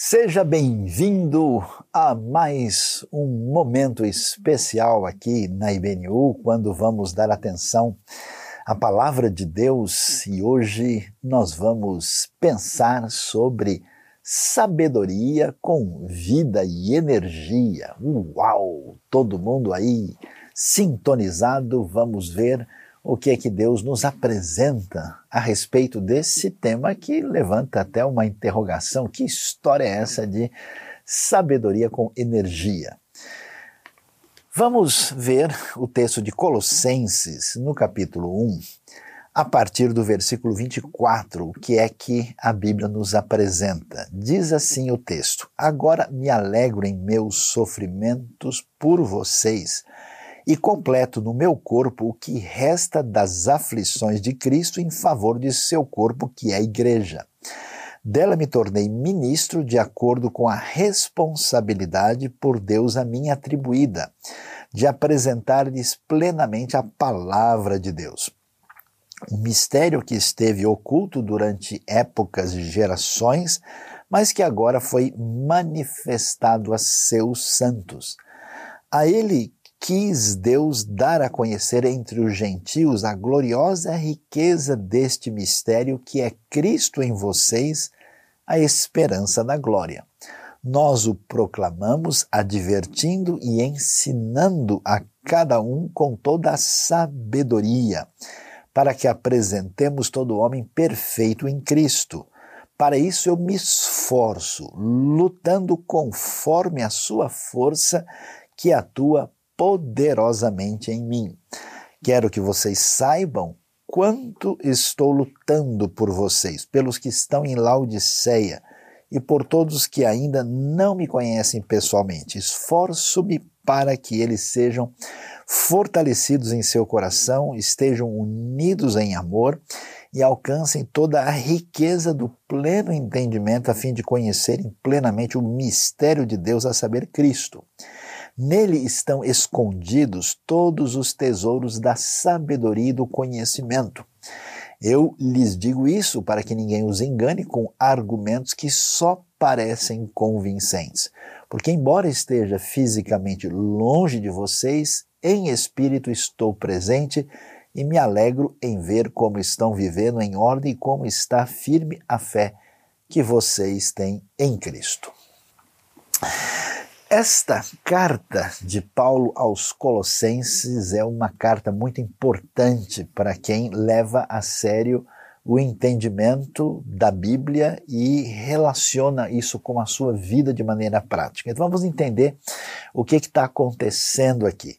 Seja bem-vindo a mais um momento especial aqui na IBNU, quando vamos dar atenção à Palavra de Deus e hoje nós vamos pensar sobre sabedoria com vida e energia. Uau! Todo mundo aí sintonizado, vamos ver o que é que Deus nos apresenta a respeito desse tema que levanta até uma interrogação: que história é essa de sabedoria com energia? Vamos ver o texto de Colossenses, no capítulo 1, a partir do versículo 24, o que é que a Bíblia nos apresenta. Diz assim o texto: Agora me alegro em meus sofrimentos por vocês e completo no meu corpo o que resta das aflições de Cristo em favor de seu corpo, que é a Igreja. Dela me tornei ministro de acordo com a responsabilidade por Deus a mim atribuída, de apresentar-lhes plenamente a palavra de Deus. Um mistério que esteve oculto durante épocas e gerações, mas que agora foi manifestado a seus santos. A ele quis Deus dar a conhecer entre os gentios a gloriosa riqueza deste mistério que é Cristo em vocês, a esperança da glória. Nós o proclamamos advertindo e ensinando a cada um com toda a sabedoria, para que apresentemos todo homem perfeito em Cristo. Para isso eu me esforço, lutando conforme a sua força que atua poderosamente em mim. Quero que vocês saibam quanto estou lutando por vocês, pelos que estão em Laodiceia e por todos que ainda não me conhecem pessoalmente. Esforço-me para que eles sejam fortalecidos em seu coração, estejam unidos em amor e alcancem toda a riqueza do pleno entendimento a fim de conhecerem plenamente o mistério de Deus, a saber, Cristo Nele estão escondidos todos os tesouros da sabedoria e do conhecimento. Eu lhes digo isso para que ninguém os engane com argumentos que só parecem convincentes. Porque, embora esteja fisicamente longe de vocês, em espírito estou presente e me alegro em ver como estão vivendo em ordem e como está firme a fé que vocês têm em Cristo. Esta carta de Paulo aos Colossenses é uma carta muito importante para quem leva a sério o entendimento da Bíblia e relaciona isso com a sua vida de maneira prática. Então vamos entender o que está acontecendo aqui.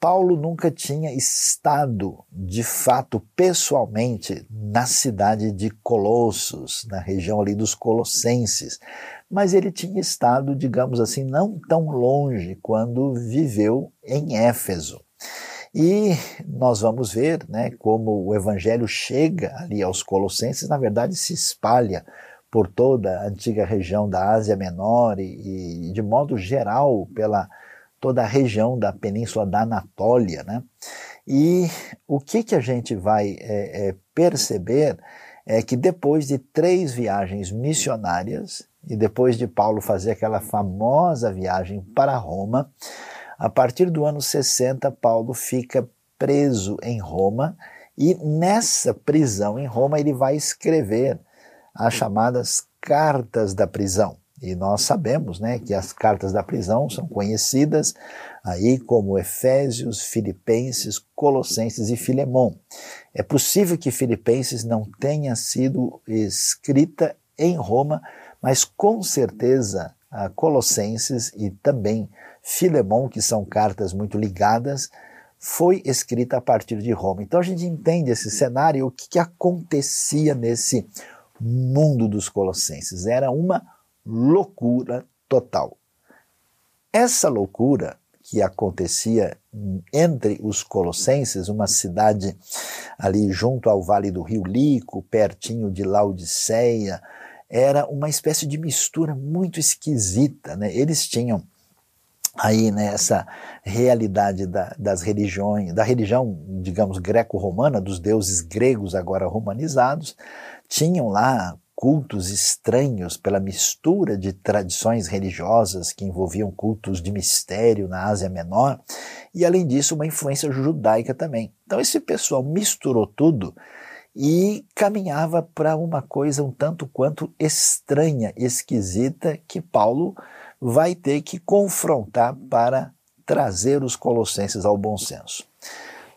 Paulo nunca tinha estado, de fato, pessoalmente, na cidade de Colossos, na região ali dos Colossenses, mas ele tinha estado, digamos assim, não tão longe quando viveu em Éfeso. E nós vamos ver né, como o evangelho chega ali aos Colossenses, na verdade se espalha por toda a antiga região da Ásia Menor e, e de modo geral pela toda a região da península da Anatólia. Né? E o que, que a gente vai é, é, perceber é que depois de três viagens missionárias, e depois de Paulo fazer aquela famosa viagem para Roma, a partir do ano 60, Paulo fica preso em Roma e nessa prisão em Roma ele vai escrever as chamadas cartas da prisão. E nós sabemos né, que as cartas da prisão são conhecidas aí como Efésios, Filipenses, Colossenses e Filemão. É possível que Filipenses não tenha sido escrita em Roma, mas com certeza Colossenses e também Filemão, que são cartas muito ligadas, foi escrita a partir de Roma. Então a gente entende esse cenário, o que, que acontecia nesse mundo dos Colossenses. Era uma loucura total. Essa loucura que acontecia entre os colossenses, uma cidade ali junto ao vale do rio Lico, pertinho de Laodiceia, era uma espécie de mistura muito esquisita. Né? Eles tinham aí né, essa realidade da, das religiões, da religião, digamos, greco-romana, dos deuses gregos agora romanizados, tinham lá cultos estranhos pela mistura de tradições religiosas que envolviam cultos de mistério na Ásia Menor e, além disso, uma influência judaica também. Então, esse pessoal misturou tudo e caminhava para uma coisa um tanto quanto estranha, esquisita, que Paulo vai ter que confrontar para trazer os colossenses ao bom senso.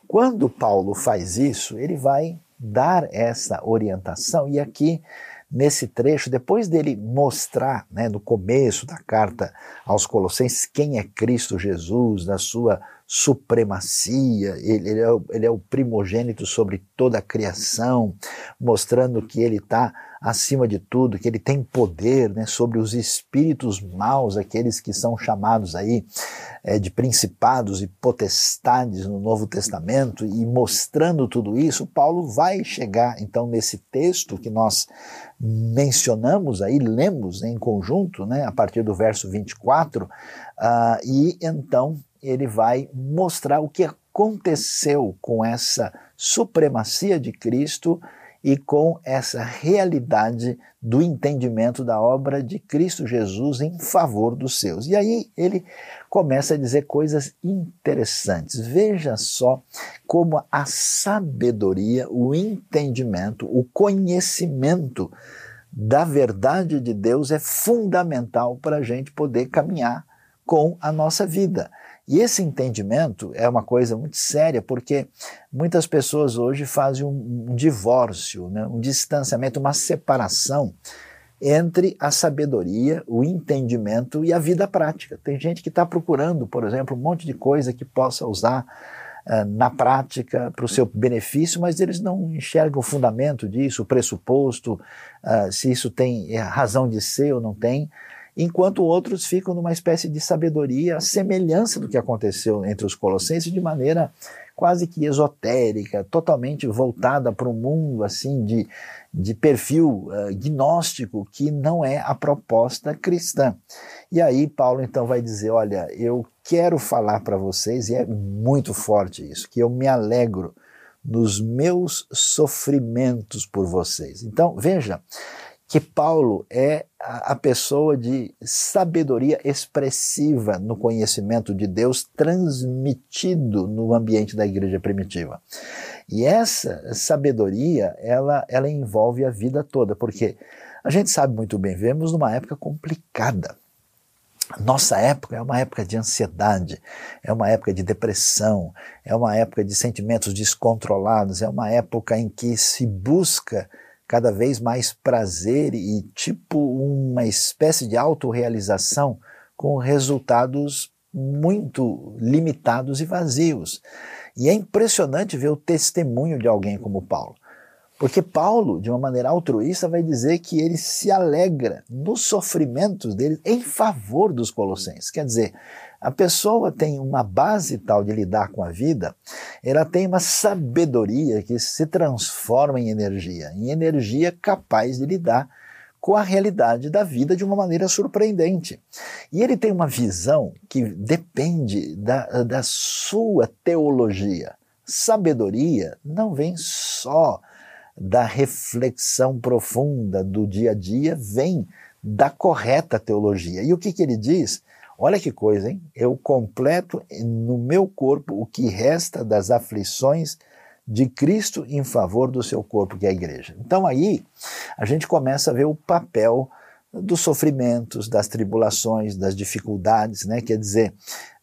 Quando Paulo faz isso, ele vai dar essa orientação, e aqui nesse trecho, depois dele mostrar, né, no começo da carta aos Colossenses, quem é Cristo Jesus, da sua supremacia, ele, ele, é, o, ele é o primogênito sobre toda a criação, mostrando que ele está acima de tudo, que ele tem poder né, sobre os espíritos maus, aqueles que são chamados aí é, de principados e potestades no Novo Testamento, e mostrando tudo isso, Paulo vai chegar então nesse texto que nós mencionamos aí, lemos em conjunto, né, a partir do verso 24, uh, e então ele vai mostrar o que aconteceu com essa supremacia de Cristo e com essa realidade do entendimento da obra de Cristo Jesus em favor dos seus. E aí ele começa a dizer coisas interessantes. Veja só como a sabedoria, o entendimento, o conhecimento da verdade de Deus é fundamental para a gente poder caminhar com a nossa vida. E esse entendimento é uma coisa muito séria, porque muitas pessoas hoje fazem um, um divórcio, né, um distanciamento, uma separação entre a sabedoria, o entendimento e a vida prática. Tem gente que está procurando, por exemplo, um monte de coisa que possa usar uh, na prática para o seu benefício, mas eles não enxergam o fundamento disso, o pressuposto, uh, se isso tem razão de ser ou não tem enquanto outros ficam numa espécie de sabedoria, semelhança do que aconteceu entre os colossenses, de maneira quase que esotérica, totalmente voltada para um mundo assim de, de perfil uh, gnóstico, que não é a proposta cristã. E aí Paulo então vai dizer, olha, eu quero falar para vocês, e é muito forte isso, que eu me alegro nos meus sofrimentos por vocês. Então, veja, que Paulo é a pessoa de sabedoria expressiva no conhecimento de Deus transmitido no ambiente da igreja primitiva. E essa sabedoria, ela, ela envolve a vida toda, porque a gente sabe muito bem, vivemos numa época complicada. Nossa época é uma época de ansiedade, é uma época de depressão, é uma época de sentimentos descontrolados, é uma época em que se busca cada vez mais prazer e tipo uma espécie de autorrealização com resultados muito limitados e vazios. E é impressionante ver o testemunho de alguém como Paulo. Porque Paulo, de uma maneira altruísta, vai dizer que ele se alegra nos sofrimentos dele em favor dos colossenses. Quer dizer, a pessoa tem uma base tal de lidar com a vida, ela tem uma sabedoria que se transforma em energia, em energia capaz de lidar com a realidade da vida de uma maneira surpreendente. E ele tem uma visão que depende da, da sua teologia. Sabedoria não vem só da reflexão profunda do dia a dia, vem da correta teologia. E o que, que ele diz? Olha que coisa, hein? Eu completo no meu corpo o que resta das aflições de Cristo em favor do seu corpo, que é a igreja. Então aí a gente começa a ver o papel dos sofrimentos, das tribulações, das dificuldades, né? Quer dizer,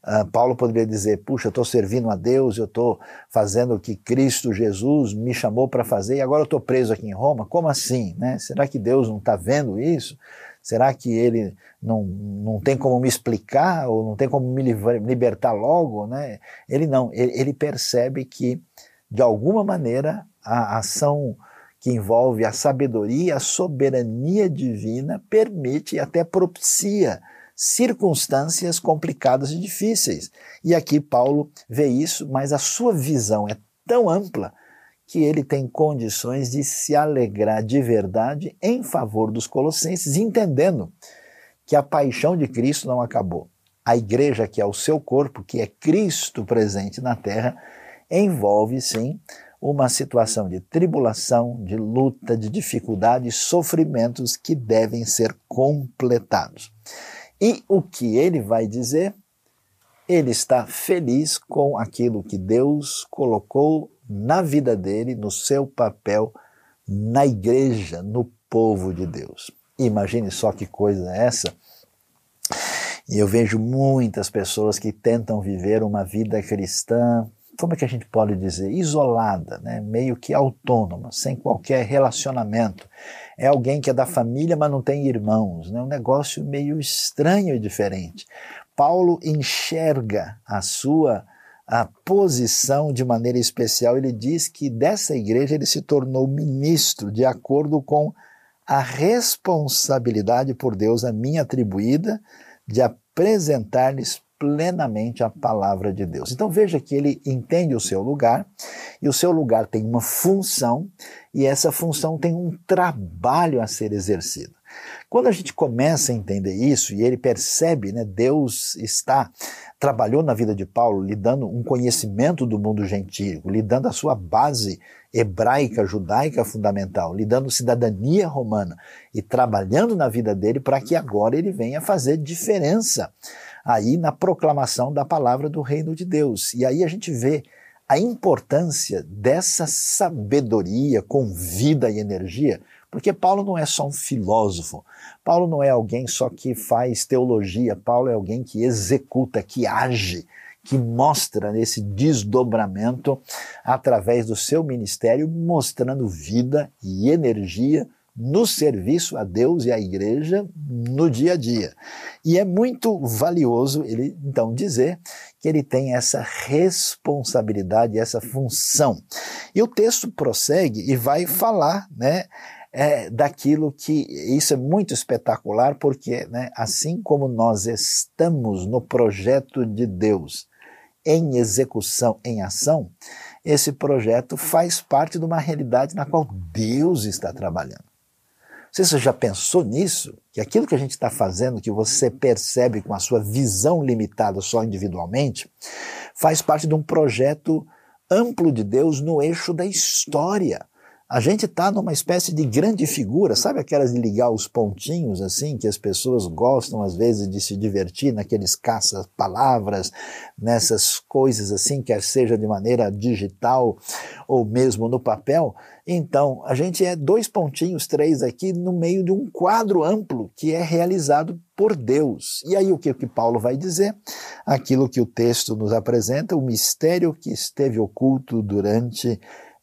uh, Paulo poderia dizer: puxa, eu estou servindo a Deus, eu estou fazendo o que Cristo Jesus me chamou para fazer e agora eu estou preso aqui em Roma. Como assim? Né? Será que Deus não está vendo isso? Será que ele não, não tem como me explicar ou não tem como me libertar logo? Né? Ele não, ele, ele percebe que, de alguma maneira, a ação que envolve a sabedoria, a soberania divina, permite e até propicia circunstâncias complicadas e difíceis. E aqui Paulo vê isso, mas a sua visão é tão ampla que ele tem condições de se alegrar de verdade em favor dos colossenses, entendendo que a paixão de Cristo não acabou. A igreja, que é o seu corpo, que é Cristo presente na terra, envolve sim uma situação de tribulação, de luta, de dificuldade sofrimentos que devem ser completados. E o que ele vai dizer? Ele está feliz com aquilo que Deus colocou na vida dele, no seu papel na igreja, no povo de Deus. Imagine só que coisa é essa. E eu vejo muitas pessoas que tentam viver uma vida cristã, como é que a gente pode dizer? Isolada, né? meio que autônoma, sem qualquer relacionamento. É alguém que é da família, mas não tem irmãos. Né? Um negócio meio estranho e diferente. Paulo enxerga a sua a posição de maneira especial. Ele diz que dessa igreja ele se tornou ministro de acordo com a responsabilidade por Deus a mim atribuída de apresentar-lhes plenamente a palavra de Deus. Então veja que ele entende o seu lugar, e o seu lugar tem uma função, e essa função tem um trabalho a ser exercido. Quando a gente começa a entender isso e ele percebe, né, Deus está trabalhou na vida de Paulo, lhe dando um conhecimento do mundo gentílico, lhe dando a sua base hebraica, judaica fundamental, lhe dando cidadania romana e trabalhando na vida dele para que agora ele venha fazer diferença aí na proclamação da palavra do reino de Deus. E aí a gente vê a importância dessa sabedoria com vida e energia, porque Paulo não é só um filósofo, Paulo não é alguém só que faz teologia, Paulo é alguém que executa, que age, que mostra esse desdobramento através do seu ministério, mostrando vida e energia no serviço a Deus e à igreja no dia a dia. E é muito valioso ele então dizer que ele tem essa responsabilidade, essa função. E o texto prossegue e vai falar, né? É, daquilo que isso é muito espetacular porque né, assim como nós estamos no projeto de Deus em execução, em ação, esse projeto faz parte de uma realidade na qual Deus está trabalhando. Você já pensou nisso? Que aquilo que a gente está fazendo, que você percebe com a sua visão limitada só individualmente, faz parte de um projeto amplo de Deus no eixo da história. A gente está numa espécie de grande figura, sabe aquelas de ligar os pontinhos assim, que as pessoas gostam às vezes de se divertir naqueles caça-palavras, nessas coisas assim, quer seja de maneira digital ou mesmo no papel? Então, a gente é dois pontinhos, três aqui, no meio de um quadro amplo que é realizado por Deus. E aí o que, que Paulo vai dizer? Aquilo que o texto nos apresenta, o mistério que esteve oculto durante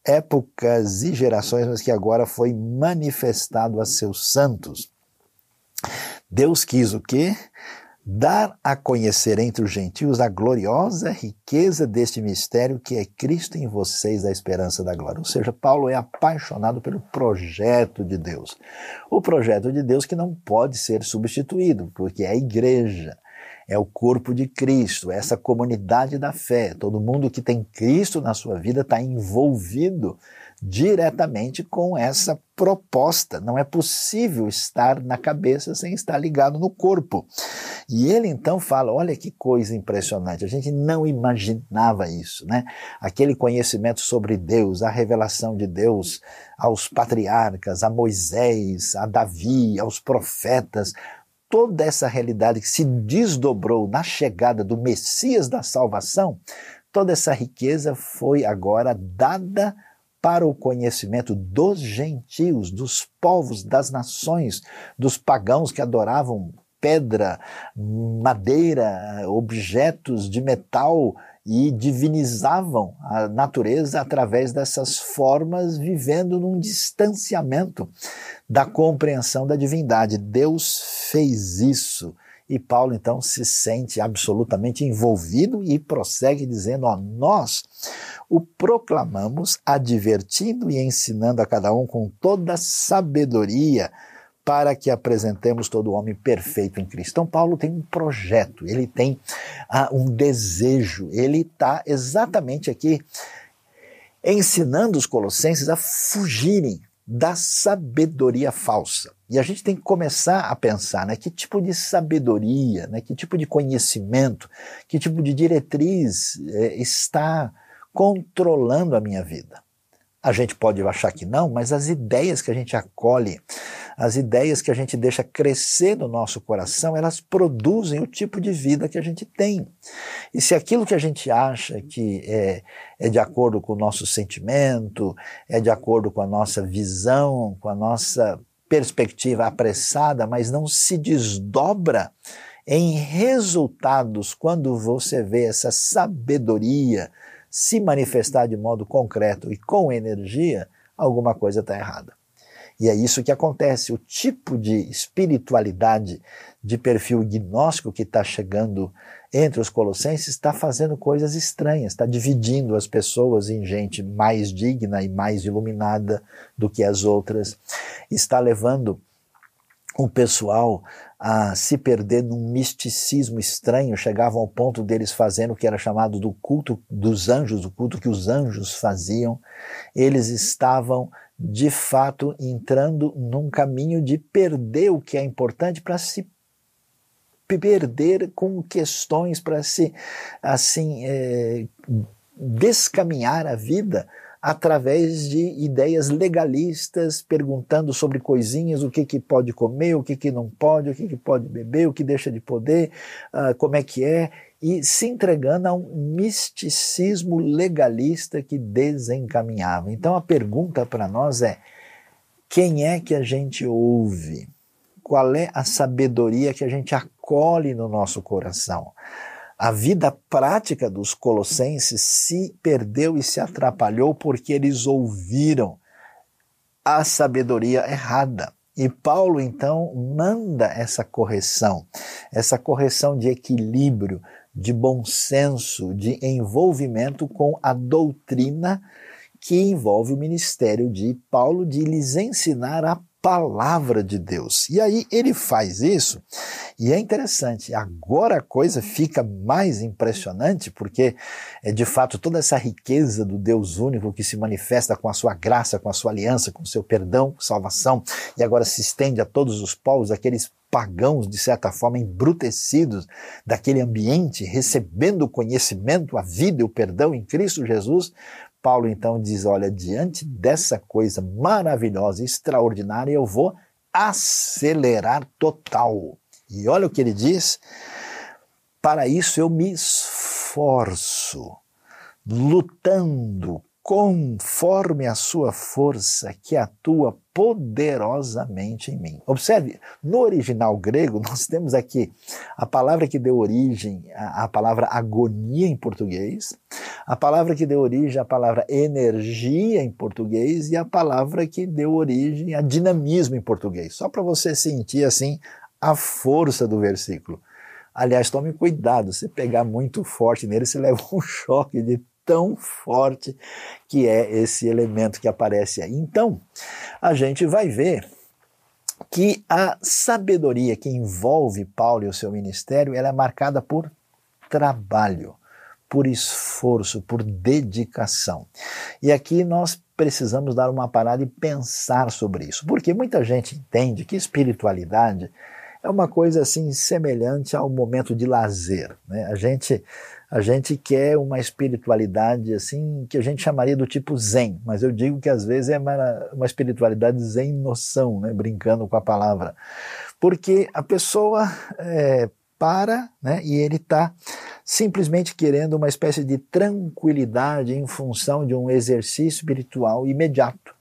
épocas e gerações, mas que agora foi manifestado a seus santos. Deus quis o quê? Dar a conhecer entre os gentios a gloriosa riqueza deste mistério que é Cristo em vocês, a esperança da glória. Ou seja, Paulo é apaixonado pelo projeto de Deus. O projeto de Deus que não pode ser substituído, porque é a igreja é o corpo de Cristo, essa comunidade da fé. Todo mundo que tem Cristo na sua vida está envolvido diretamente com essa proposta. Não é possível estar na cabeça sem estar ligado no corpo. E ele então fala: olha que coisa impressionante, a gente não imaginava isso, né? Aquele conhecimento sobre Deus, a revelação de Deus aos patriarcas, a Moisés, a Davi, aos profetas, toda essa realidade que se desdobrou na chegada do Messias da salvação, toda essa riqueza foi agora dada para o conhecimento dos gentios, dos povos, das nações, dos pagãos que adoravam pedra, madeira, objetos de metal e divinizavam a natureza através dessas formas, vivendo num distanciamento da compreensão da divindade. Deus fez isso. E Paulo então se sente absolutamente envolvido e prossegue dizendo: ó, nós o proclamamos, advertindo e ensinando a cada um com toda sabedoria, para que apresentemos todo homem perfeito em Cristo. Então, Paulo tem um projeto, ele tem ah, um desejo, ele está exatamente aqui ensinando os colossenses a fugirem da sabedoria falsa. E a gente tem que começar a pensar, né, que tipo de sabedoria, né, que tipo de conhecimento, que tipo de diretriz é, está controlando a minha vida. A gente pode achar que não, mas as ideias que a gente acolhe, as ideias que a gente deixa crescer no nosso coração, elas produzem o tipo de vida que a gente tem. E se aquilo que a gente acha que é, é de acordo com o nosso sentimento, é de acordo com a nossa visão, com a nossa perspectiva apressada, mas não se desdobra em resultados quando você vê essa sabedoria se manifestar de modo concreto e com energia, alguma coisa está errada. E é isso que acontece. O tipo de espiritualidade de perfil gnóstico que está chegando entre os colossenses está fazendo coisas estranhas, está dividindo as pessoas em gente mais digna e mais iluminada do que as outras, está levando o pessoal a se perder num misticismo estranho, chegavam ao ponto deles fazendo o que era chamado do culto dos anjos, o culto que os anjos faziam. Eles estavam de fato entrando num caminho de perder o que é importante para se perder com questões para se assim é, descaminhar a vida através de ideias legalistas, perguntando sobre coisinhas, o que, que pode comer, o que, que não pode, o que, que pode beber, o que deixa de poder, uh, como é que é, e se entregando a um misticismo legalista que desencaminhava. Então a pergunta para nós é: quem é que a gente ouve? Qual é a sabedoria que a gente acolhe no nosso coração? A vida prática dos colossenses se perdeu e se atrapalhou porque eles ouviram a sabedoria errada. E Paulo então manda essa correção, essa correção de equilíbrio, de bom senso, de envolvimento com a doutrina que envolve o ministério de Paulo de lhes ensinar a palavra de Deus. E aí ele faz isso, e é interessante. Agora a coisa fica mais impressionante, porque é de fato toda essa riqueza do Deus único que se manifesta com a sua graça, com a sua aliança, com o seu perdão, salvação, e agora se estende a todos os povos, aqueles pagãos, de certa forma, embrutecidos daquele ambiente, recebendo o conhecimento, a vida e o perdão em Cristo Jesus, Paulo então diz: olha, diante dessa coisa maravilhosa, extraordinária, eu vou acelerar total. E olha o que ele diz: para isso eu me esforço, lutando conforme a sua força que atua poderosamente em mim. Observe, no original grego, nós temos aqui a palavra que deu origem à, palavra agonia em português, a palavra que deu origem à palavra energia em português e a palavra que deu origem a dinamismo em português. Só para você sentir assim a força do versículo. Aliás, tome cuidado, se pegar muito forte nele, você leva um choque de tão forte que é esse elemento que aparece aí. Então, a gente vai ver que a sabedoria que envolve Paulo e o seu ministério, ela é marcada por trabalho, por esforço, por dedicação. E aqui nós precisamos dar uma parada e pensar sobre isso, porque muita gente entende que espiritualidade é uma coisa assim semelhante ao momento de lazer. Né? A gente a gente quer uma espiritualidade assim que a gente chamaria do tipo zen, mas eu digo que às vezes é uma, espiritualidade zen noção, né? brincando com a palavra, porque a pessoa é, para né? e ele está simplesmente querendo uma espécie de tranquilidade em função de um exercício espiritual imediato.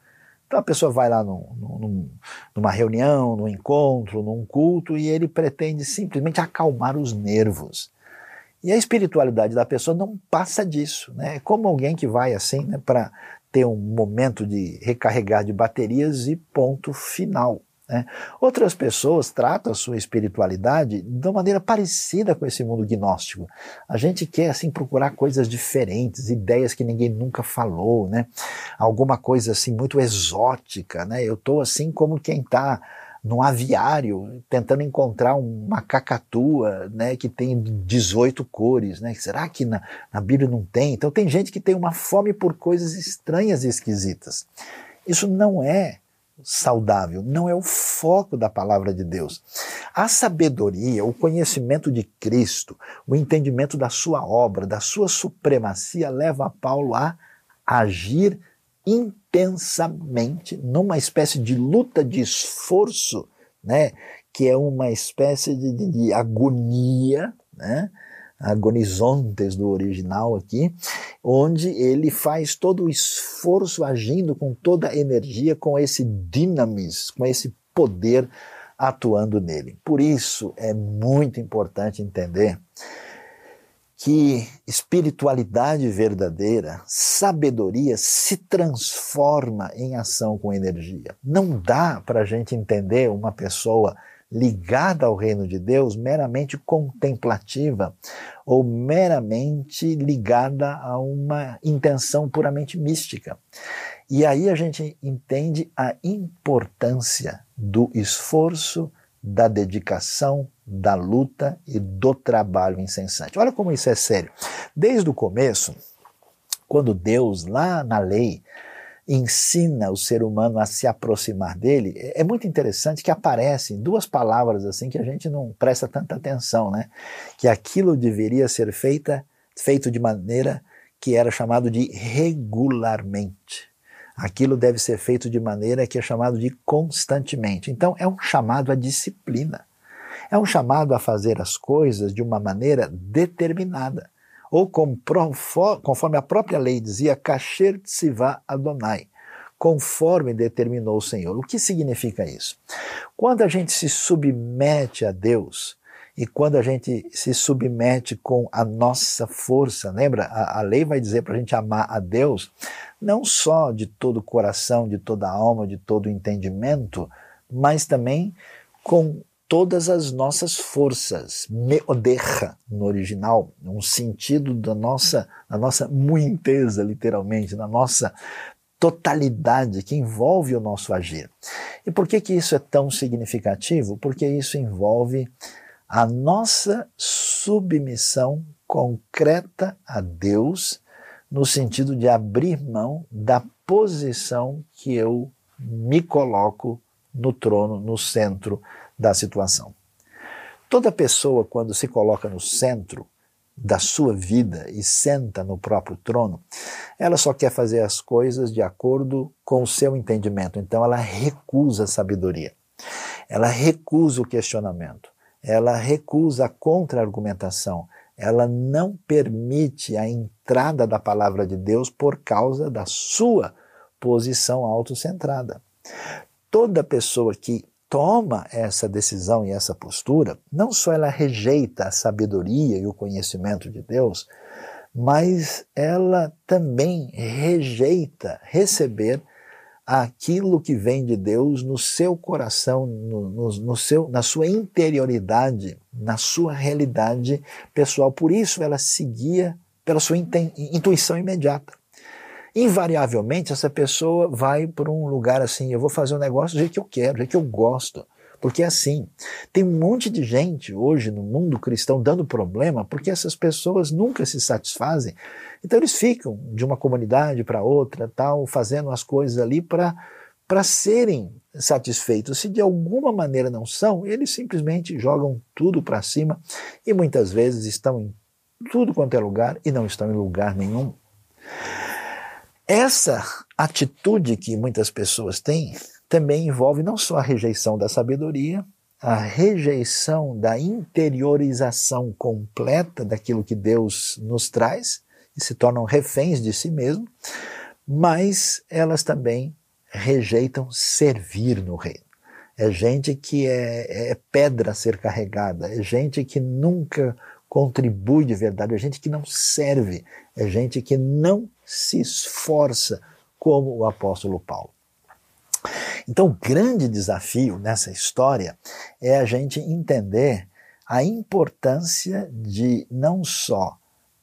Então a pessoa vai lá num, num, numa reunião, num encontro, num culto e ele pretende simplesmente acalmar os nervos. E a espiritualidade da pessoa não passa disso, né? É como alguém que vai assim, né, para ter um momento de recarregar de baterias e ponto final. Né? Outras pessoas tratam a sua espiritualidade de uma maneira parecida com esse mundo gnóstico. A gente quer assim procurar coisas diferentes, ideias que ninguém nunca falou, né? Alguma coisa assim muito exótica, né? Eu estou assim como quem está num aviário tentando encontrar uma cacatua né, que tem 18 cores. Né? Será que na, na Bíblia não tem? Então tem gente que tem uma fome por coisas estranhas e esquisitas. Isso não é saudável, não é o foco da palavra de Deus. A sabedoria, o conhecimento de Cristo, o entendimento da sua obra, da sua supremacia, leva Paulo a agir intensamente numa espécie de luta de esforço, né? Que é uma espécie de, de, de agonia, né? agonizontes do original aqui, onde ele faz todo o esforço agindo com toda a energia, com esse dinamis, com esse poder atuando nele. Por isso é muito importante entender que espiritualidade verdadeira, sabedoria, se transforma em ação com energia. Não dá para a gente entender uma pessoa ligada ao reino de Deus meramente contemplativa ou meramente ligada a uma intenção puramente mística. E aí a gente entende a importância do esforço, da dedicação, da luta e do trabalho incessante. Olha como isso é sério. Desde o começo, quando Deus, lá na lei, ensina o ser humano a se aproximar dele, é muito interessante que aparecem duas palavras assim que a gente não presta tanta atenção, né? Que aquilo deveria ser feita, feito de maneira que era chamado de regularmente. Aquilo deve ser feito de maneira que é chamado de constantemente. Então é um chamado à disciplina. É um chamado a fazer as coisas de uma maneira determinada ou conforme a própria lei dizia, kasher tzivá Adonai, conforme determinou o Senhor. O que significa isso? Quando a gente se submete a Deus, e quando a gente se submete com a nossa força, lembra? A, a lei vai dizer para a gente amar a Deus, não só de todo o coração, de toda a alma, de todo o entendimento, mas também com todas as nossas forças, meoderra no original, um sentido da nossa, da nossa muinteza, literalmente, da nossa totalidade que envolve o nosso agir. E por que que isso é tão significativo? Porque isso envolve a nossa submissão concreta a Deus, no sentido de abrir mão da posição que eu me coloco no trono, no centro da situação. Toda pessoa, quando se coloca no centro da sua vida e senta no próprio trono, ela só quer fazer as coisas de acordo com o seu entendimento. Então ela recusa a sabedoria, ela recusa o questionamento, ela recusa a contra-argumentação, ela não permite a entrada da palavra de Deus por causa da sua posição autocentrada. Toda pessoa que toma essa decisão e essa postura, não só ela rejeita a sabedoria e o conhecimento de Deus, mas ela também rejeita receber aquilo que vem de Deus no seu coração, no, no, no, seu, na sua interioridade, na sua realidade pessoal. Por isso ela seguia pela sua intuição imediata invariavelmente essa pessoa vai para um lugar assim, eu vou fazer um negócio do jeito que eu quero, do jeito que eu gosto. Porque é assim, tem um monte de gente hoje no mundo cristão dando problema porque essas pessoas nunca se satisfazem. Então eles ficam de uma comunidade para outra, tal, fazendo as coisas ali para para serem satisfeitos. Se de alguma maneira não são, eles simplesmente jogam tudo para cima e muitas vezes estão em tudo quanto é lugar e não estão em lugar nenhum. Essa atitude que muitas pessoas têm também envolve não só a rejeição da sabedoria, a rejeição da interiorização completa daquilo que Deus nos traz e se tornam reféns de si mesmo, mas elas também rejeitam servir no reino. É gente que é, é pedra a ser carregada, é gente que nunca contribui de verdade, é gente que não serve, é gente que não se esforça como o apóstolo Paulo. Então, o grande desafio nessa história é a gente entender a importância de não só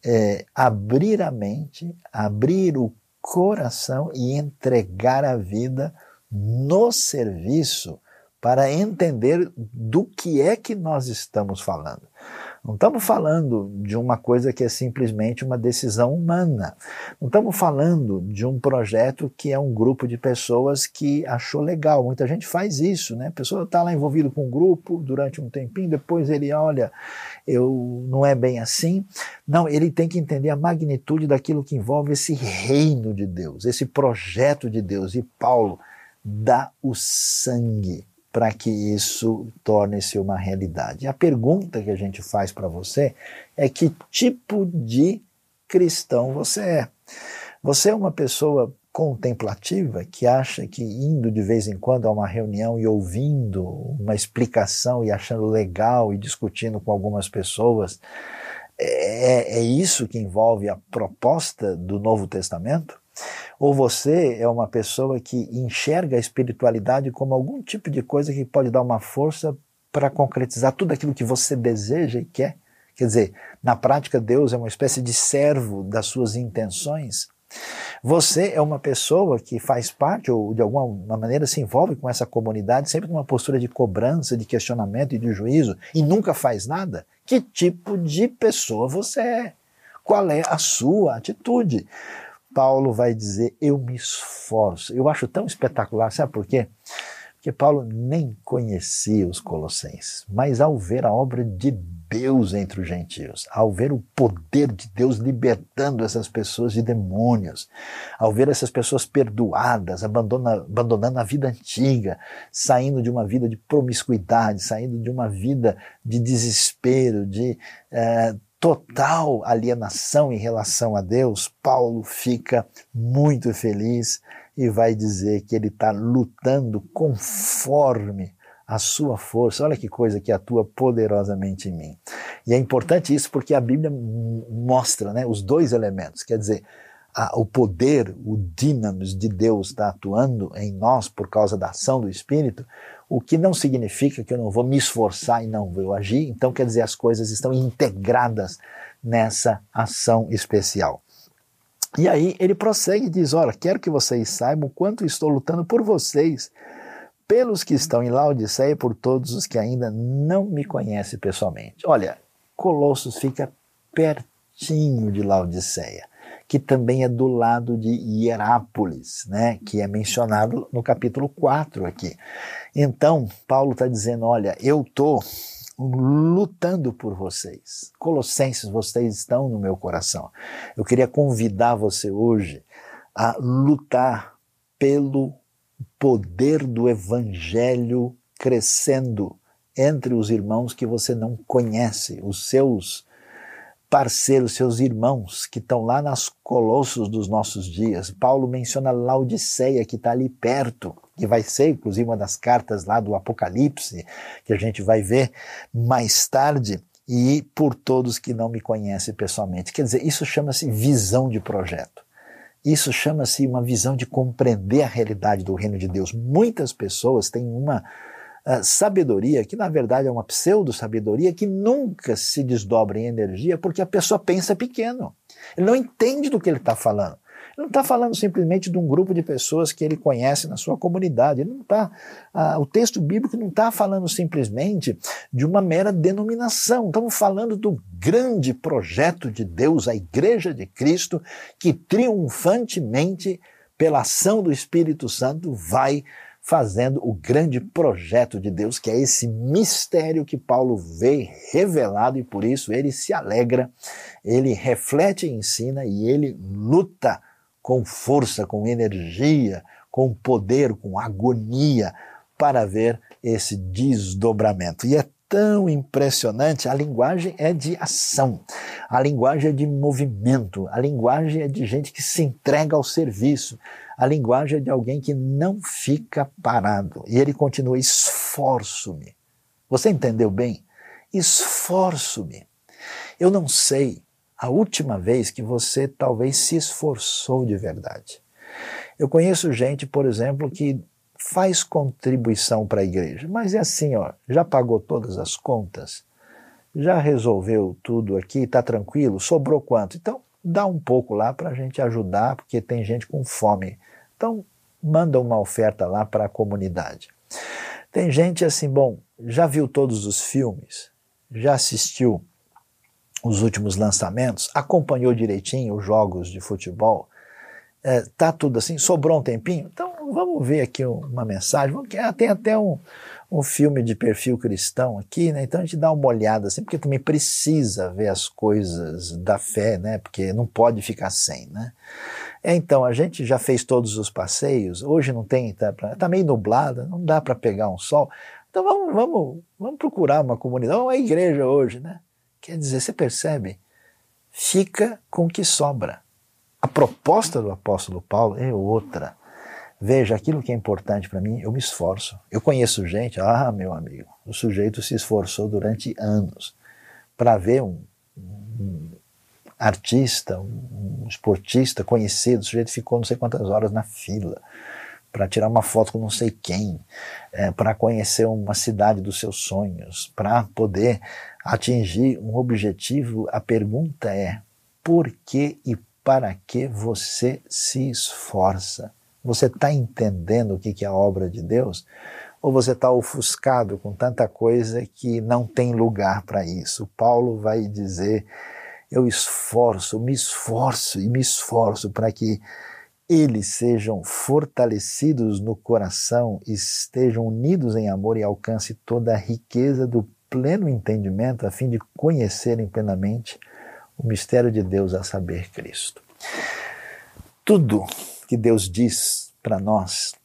é, abrir a mente, abrir o coração e entregar a vida no serviço para entender do que é que nós estamos falando. Não estamos falando de uma coisa que é simplesmente uma decisão humana. Não estamos falando de um projeto que é um grupo de pessoas que achou legal. Muita gente faz isso, né? A pessoa está lá envolvido com um grupo durante um tempinho, depois ele olha, eu não é bem assim. Não, ele tem que entender a magnitude daquilo que envolve esse reino de Deus, esse projeto de Deus. E Paulo dá o sangue para que isso torne-se uma realidade. A pergunta que a gente faz para você é que tipo de cristão você é. Você é uma pessoa contemplativa que acha que indo de vez em quando a uma reunião e ouvindo uma explicação e achando legal e discutindo com algumas pessoas, é, é isso que envolve a proposta do Novo Testamento? Ou você é uma pessoa que enxerga a espiritualidade como algum tipo de coisa que pode dar uma força para concretizar tudo aquilo que você deseja e quer? Quer dizer, na prática, Deus é uma espécie de servo das suas intenções. Você é uma pessoa que faz parte ou de alguma maneira se envolve com essa comunidade sempre numa postura de cobrança, de questionamento e de juízo e nunca faz nada? Que tipo de pessoa você é? Qual é a sua atitude? Paulo vai dizer: Eu me esforço. Eu acho tão espetacular, sabe por quê? Porque Paulo nem conhecia os Colossenses, mas ao ver a obra de Deus entre os gentios, ao ver o poder de Deus libertando essas pessoas de demônios, ao ver essas pessoas perdoadas, abandona, abandonando a vida antiga, saindo de uma vida de promiscuidade, saindo de uma vida de desespero, de eh, total alienação em relação a Deus, Paulo fica muito feliz e vai dizer que ele está lutando conforme a sua força. Olha que coisa que atua poderosamente em mim. E é importante isso porque a Bíblia mostra né, os dois elementos, quer dizer, a, o poder, o dínamos de Deus está atuando em nós por causa da ação do Espírito, o que não significa que eu não vou me esforçar e não vou agir, então quer dizer, as coisas estão integradas nessa ação especial. E aí ele prossegue e diz: Olha, quero que vocês saibam quanto estou lutando por vocês, pelos que estão em Laodiceia e por todos os que ainda não me conhecem pessoalmente. Olha, Colossos fica pertinho de Laodiceia que também é do lado de Hierápolis, né, que é mencionado no capítulo 4 aqui. Então, Paulo está dizendo: olha, eu estou lutando por vocês. Colossenses, vocês estão no meu coração. Eu queria convidar você hoje a lutar pelo poder do evangelho crescendo entre os irmãos que você não conhece, os seus parceiros, seus irmãos que estão lá nas colossos dos nossos dias. Paulo menciona Laodiceia, que está ali perto, que vai ser inclusive uma das cartas lá do Apocalipse, que a gente vai ver mais tarde, e por todos que não me conhecem pessoalmente. Quer dizer, isso chama-se visão de projeto. Isso chama-se uma visão de compreender a realidade do reino de Deus. Muitas pessoas têm uma sabedoria, que na verdade é uma pseudo-sabedoria que nunca se desdobra em energia porque a pessoa pensa pequeno. Ele não entende do que ele está falando. Ele não está falando simplesmente de um grupo de pessoas que ele conhece na sua comunidade. Ele não tá, o texto bíblico não está falando simplesmente de uma mera denominação. Estamos falando do grande projeto de Deus, a Igreja de Cristo, que triunfantemente, pela ação do Espírito Santo, vai fazendo o grande projeto de Deus, que é esse mistério que Paulo vê revelado e por isso ele se alegra, ele reflete e ensina e ele luta com força, com energia, com poder, com agonia para ver esse desdobramento. E é tão impressionante, a linguagem é de ação, a linguagem é de movimento, a linguagem é de gente que se entrega ao serviço, a linguagem é de alguém que não fica parado. E ele continua: esforço-me. Você entendeu bem? Esforço-me. Eu não sei a última vez que você talvez se esforçou de verdade. Eu conheço gente, por exemplo, que faz contribuição para a igreja, mas é assim, ó, já pagou todas as contas, já resolveu tudo aqui, está tranquilo, sobrou quanto? Então, dá um pouco lá para a gente ajudar, porque tem gente com fome. Então, manda uma oferta lá para a comunidade. Tem gente assim, bom, já viu todos os filmes, já assistiu os últimos lançamentos, acompanhou direitinho os jogos de futebol, é, tá tudo assim, sobrou um tempinho? Então vamos ver aqui uma mensagem. Tem até um, um filme de perfil cristão aqui, né? Então a gente dá uma olhada assim, porque também precisa ver as coisas da fé, né? Porque não pode ficar sem, né? É, então, a gente já fez todos os passeios, hoje não tem, tá, tá meio nublado, não dá para pegar um sol. Então vamos, vamos, vamos procurar uma comunidade, uma igreja hoje, né? Quer dizer, você percebe? Fica com o que sobra. A proposta do apóstolo Paulo é outra. Veja, aquilo que é importante para mim, eu me esforço. Eu conheço gente, ah, meu amigo, o sujeito se esforçou durante anos para ver um, um artista, um, um, esportista conhecido, o sujeito ficou não sei quantas horas na fila para tirar uma foto com não sei quem, é, para conhecer uma cidade dos seus sonhos, para poder atingir um objetivo. A pergunta é: por que e para que você se esforça? Você está entendendo o que é a obra de Deus? Ou você está ofuscado com tanta coisa que não tem lugar para isso? Paulo vai dizer: eu esforço, me esforço e me esforço para que eles sejam fortalecidos no coração, estejam unidos em amor e alcance toda a riqueza do pleno entendimento, a fim de conhecerem plenamente o mistério de Deus, a saber, Cristo. Tudo que Deus diz para nós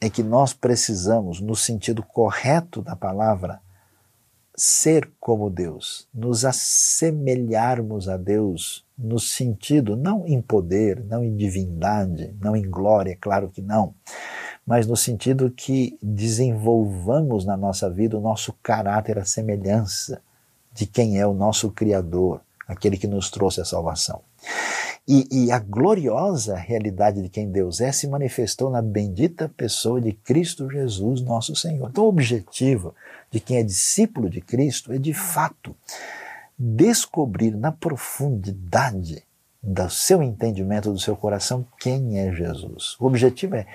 é que nós precisamos, no sentido correto da palavra, ser como Deus, nos assemelharmos a Deus no sentido não em poder, não em divindade, não em glória, claro que não, mas no sentido que desenvolvamos na nossa vida o nosso caráter, a semelhança de quem é o nosso Criador, aquele que nos trouxe a salvação. E, e, a gloriosa realidade de quem Deus é se manifestou na bendita pessoa de Cristo Jesus, nosso Senhor. Então, o objetivo de quem é discípulo de Cristo é, de fato, descobrir na profundidade do seu entendimento, do seu coração, quem é Jesus. O objetivo é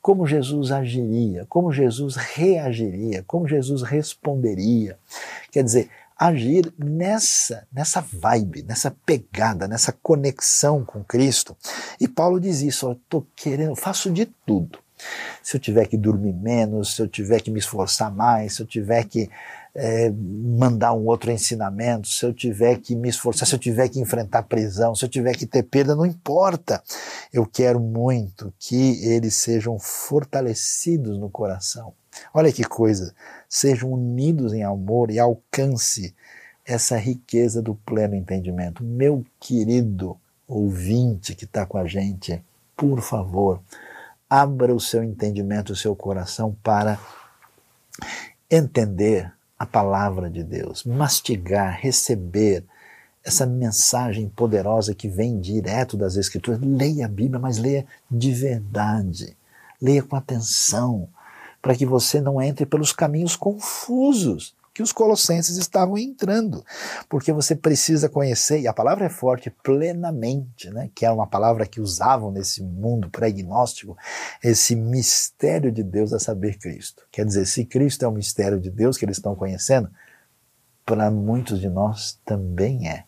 como Jesus agiria, como Jesus reagiria, como Jesus responderia. Quer dizer, agir nessa, nessa vibe, nessa pegada, nessa conexão com Cristo. E Paulo diz isso, eu estou querendo, faço de tudo. Se eu tiver que dormir menos, se eu tiver que me esforçar mais, se eu tiver que é, mandar um outro ensinamento, se eu tiver que me esforçar, se eu tiver que enfrentar prisão, se eu tiver que ter perda, não importa. Eu quero muito que eles sejam fortalecidos no coração. Olha que coisa, sejam unidos em amor e alcance essa riqueza do pleno entendimento. Meu querido ouvinte que está com a gente, por favor, abra o seu entendimento, o seu coração para entender a palavra de Deus, mastigar, receber essa mensagem poderosa que vem direto das Escrituras. Leia a Bíblia, mas leia de verdade. Leia com atenção, para que você não entre pelos caminhos confusos que os colossenses estavam entrando, porque você precisa conhecer, e a palavra é forte, plenamente, né, que é uma palavra que usavam nesse mundo pré-gnóstico, esse mistério de Deus a saber Cristo. Quer dizer, se Cristo é o mistério de Deus que eles estão conhecendo, para muitos de nós também é,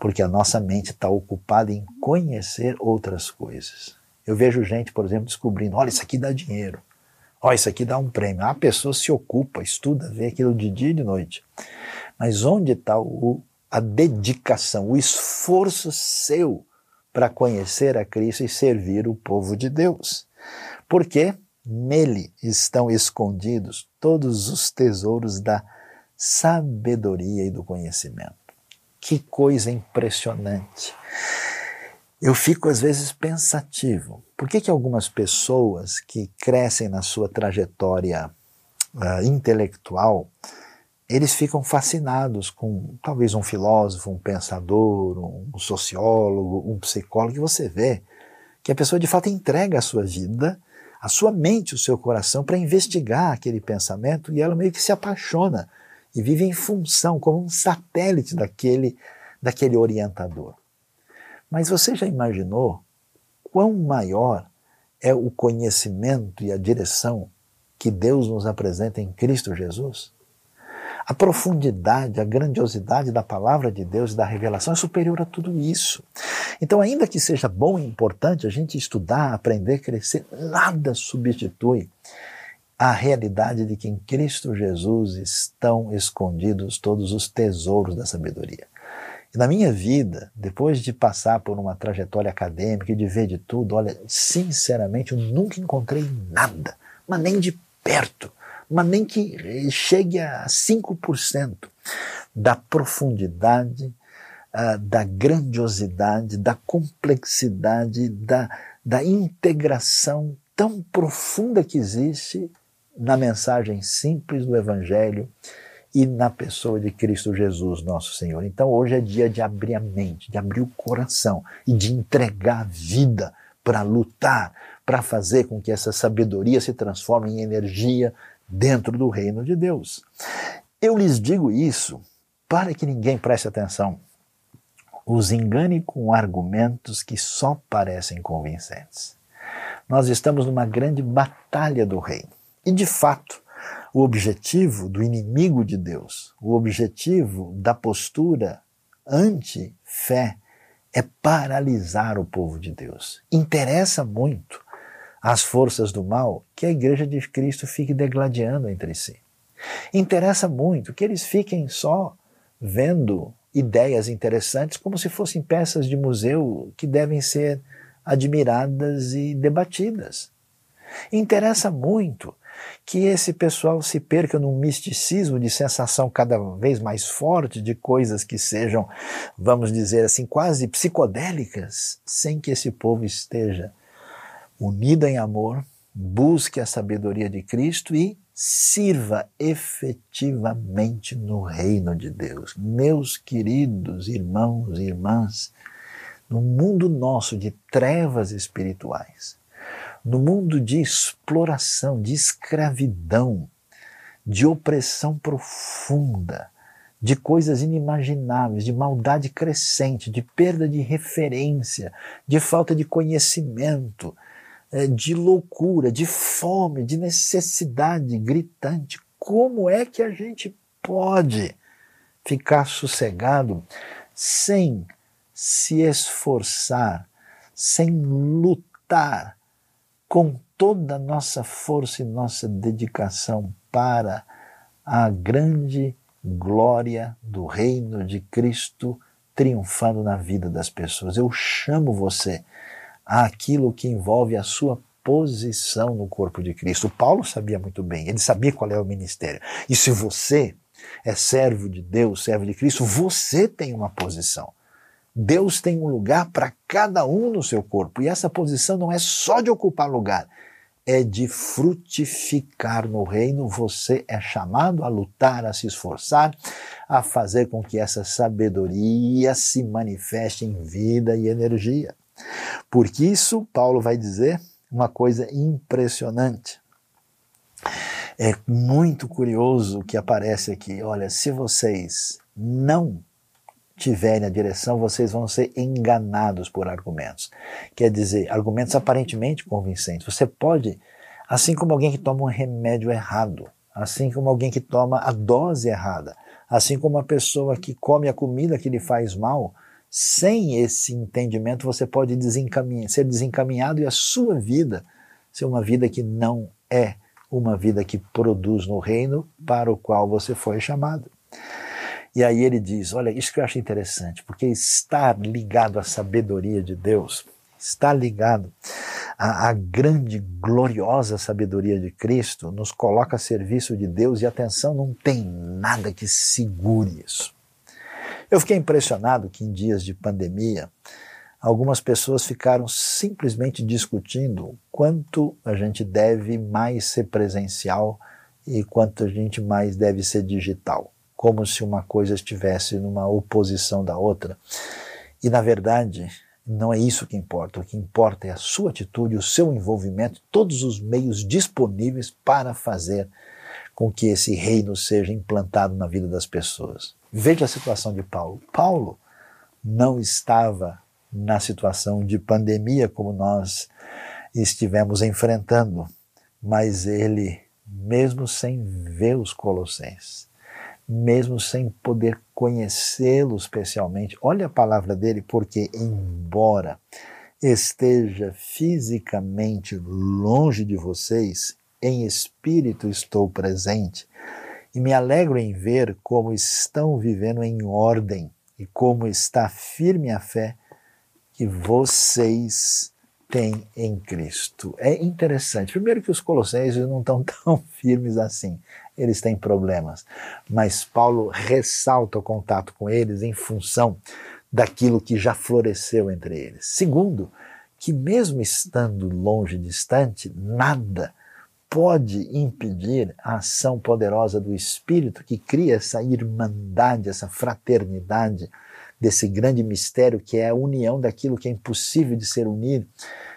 porque a nossa mente está ocupada em conhecer outras coisas. Eu vejo gente, por exemplo, descobrindo: olha, isso aqui dá dinheiro. Ó, oh, isso aqui dá um prêmio. A pessoa se ocupa, estuda, vê aquilo de dia e de noite. Mas onde está a dedicação, o esforço seu para conhecer a Cristo e servir o povo de Deus? Porque nele estão escondidos todos os tesouros da sabedoria e do conhecimento. Que coisa impressionante! Eu fico às vezes pensativo. Por que, que algumas pessoas que crescem na sua trajetória uh, intelectual, eles ficam fascinados com talvez um filósofo, um pensador, um sociólogo, um psicólogo, e você vê que a pessoa de fato entrega a sua vida, a sua mente, o seu coração para investigar aquele pensamento e ela meio que se apaixona e vive em função, como um satélite daquele, daquele orientador. Mas você já imaginou quão maior é o conhecimento e a direção que Deus nos apresenta em Cristo Jesus? A profundidade, a grandiosidade da palavra de Deus e da revelação é superior a tudo isso. Então, ainda que seja bom e importante a gente estudar, aprender, crescer, nada substitui a realidade de que em Cristo Jesus estão escondidos todos os tesouros da sabedoria. E na minha vida, depois de passar por uma trajetória acadêmica e de ver de tudo, olha, sinceramente, eu nunca encontrei nada, mas nem de perto, mas nem que chegue a 5% da profundidade, uh, da grandiosidade, da complexidade, da, da integração tão profunda que existe na mensagem simples do Evangelho e na pessoa de Cristo Jesus, nosso Senhor. Então hoje é dia de abrir a mente, de abrir o coração e de entregar a vida para lutar, para fazer com que essa sabedoria se transforme em energia dentro do reino de Deus. Eu lhes digo isso para que ninguém preste atenção, os engane com argumentos que só parecem convincentes. Nós estamos numa grande batalha do reino. E de fato, o objetivo do inimigo de Deus, o objetivo da postura anti-fé é paralisar o povo de Deus. Interessa muito às forças do mal que a igreja de Cristo fique degladiando entre si. Interessa muito que eles fiquem só vendo ideias interessantes como se fossem peças de museu que devem ser admiradas e debatidas. Interessa muito que esse pessoal se perca num misticismo de sensação cada vez mais forte de coisas que sejam, vamos dizer assim, quase psicodélicas, sem que esse povo esteja unido em amor, busque a sabedoria de Cristo e sirva efetivamente no reino de Deus. Meus queridos irmãos e irmãs, no mundo nosso de trevas espirituais, no mundo de exploração, de escravidão, de opressão profunda, de coisas inimagináveis, de maldade crescente, de perda de referência, de falta de conhecimento, é, de loucura, de fome, de necessidade gritante. Como é que a gente pode ficar sossegado sem se esforçar, sem lutar com toda a nossa força e nossa dedicação para a grande glória do reino de Cristo triunfando na vida das pessoas. Eu chamo você àquilo que envolve a sua posição no corpo de Cristo. Paulo sabia muito bem, ele sabia qual é o ministério. E se você é servo de Deus, servo de Cristo, você tem uma posição. Deus tem um lugar para cada um no seu corpo. E essa posição não é só de ocupar lugar, é de frutificar no reino. Você é chamado a lutar, a se esforçar, a fazer com que essa sabedoria se manifeste em vida e energia. Porque isso, Paulo vai dizer, uma coisa impressionante. É muito curioso o que aparece aqui. Olha, se vocês não tiverem a direção, vocês vão ser enganados por argumentos. Quer dizer, argumentos aparentemente convincentes. Você pode, assim como alguém que toma um remédio errado, assim como alguém que toma a dose errada, assim como uma pessoa que come a comida que lhe faz mal, sem esse entendimento você pode ser desencaminhado e a sua vida ser uma vida que não é uma vida que produz no reino para o qual você foi chamado. E aí ele diz: olha, isso que eu acho interessante, porque estar ligado à sabedoria de Deus, estar ligado à, à grande, gloriosa sabedoria de Cristo, nos coloca a serviço de Deus e atenção, não tem nada que segure isso. Eu fiquei impressionado que em dias de pandemia, algumas pessoas ficaram simplesmente discutindo quanto a gente deve mais ser presencial e quanto a gente mais deve ser digital como se uma coisa estivesse numa oposição da outra. E na verdade, não é isso que importa. O que importa é a sua atitude, o seu envolvimento, todos os meios disponíveis para fazer com que esse reino seja implantado na vida das pessoas. Veja a situação de Paulo. Paulo não estava na situação de pandemia como nós estivemos enfrentando, mas ele, mesmo sem ver os colossenses, mesmo sem poder conhecê-lo especialmente. Olha a palavra dele, porque, embora esteja fisicamente longe de vocês, em espírito estou presente e me alegro em ver como estão vivendo em ordem e como está firme a fé que vocês têm em Cristo. É interessante. Primeiro que os colossenses não estão tão firmes assim. Eles têm problemas. Mas Paulo ressalta o contato com eles em função daquilo que já floresceu entre eles. Segundo, que mesmo estando longe, distante, nada pode impedir a ação poderosa do Espírito que cria essa irmandade, essa fraternidade, desse grande mistério que é a união daquilo que é impossível de ser unir,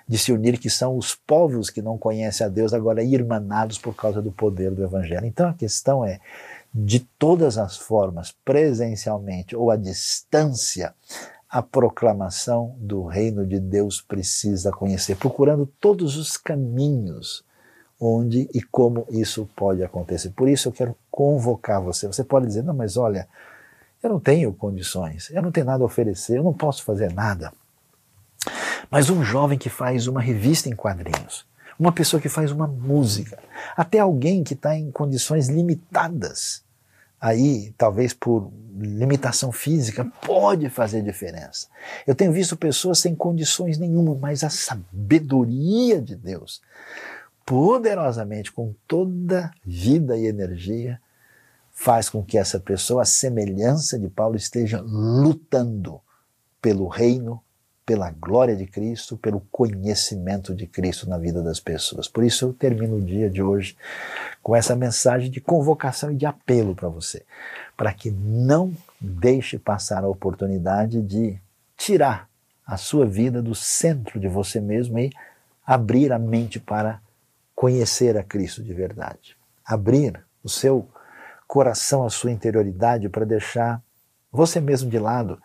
de se unir, que são os povos que não conhecem a Deus, agora irmanados por causa do poder do Evangelho. Então a questão é, de todas as formas, presencialmente ou à distância, a proclamação do reino de Deus precisa conhecer, procurando todos os caminhos onde e como isso pode acontecer. Por isso eu quero convocar você. Você pode dizer, não, mas olha, eu não tenho condições, eu não tenho nada a oferecer, eu não posso fazer nada. Mas um jovem que faz uma revista em quadrinhos, uma pessoa que faz uma música, até alguém que está em condições limitadas, aí, talvez por limitação física, pode fazer diferença. Eu tenho visto pessoas sem condições nenhuma, mas a sabedoria de Deus poderosamente com toda vida e energia, faz com que essa pessoa, a semelhança de Paulo, esteja lutando pelo reino, pela glória de Cristo, pelo conhecimento de Cristo na vida das pessoas. Por isso eu termino o dia de hoje com essa mensagem de convocação e de apelo para você, para que não deixe passar a oportunidade de tirar a sua vida do centro de você mesmo e abrir a mente para conhecer a Cristo de verdade. Abrir o seu coração, a sua interioridade para deixar você mesmo de lado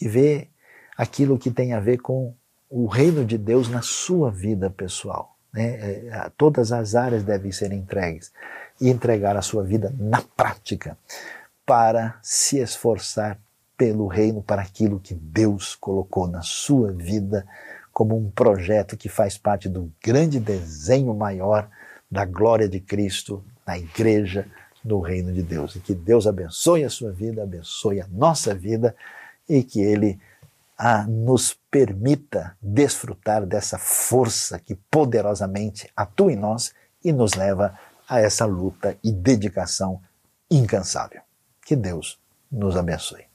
e ver aquilo que tem a ver com o reino de Deus na sua vida pessoal. Né? É, todas as áreas devem ser entregues e entregar a sua vida na prática para se esforçar pelo reino, para aquilo que Deus colocou na sua vida como um projeto que faz parte do grande desenho maior da glória de Cristo na igreja, no reino de Deus. E que Deus abençoe a sua vida, abençoe a nossa vida e que Ele a, nos permita desfrutar dessa força que poderosamente atua em nós e nos leva a essa luta e dedicação incansável. Que Deus nos abençoe.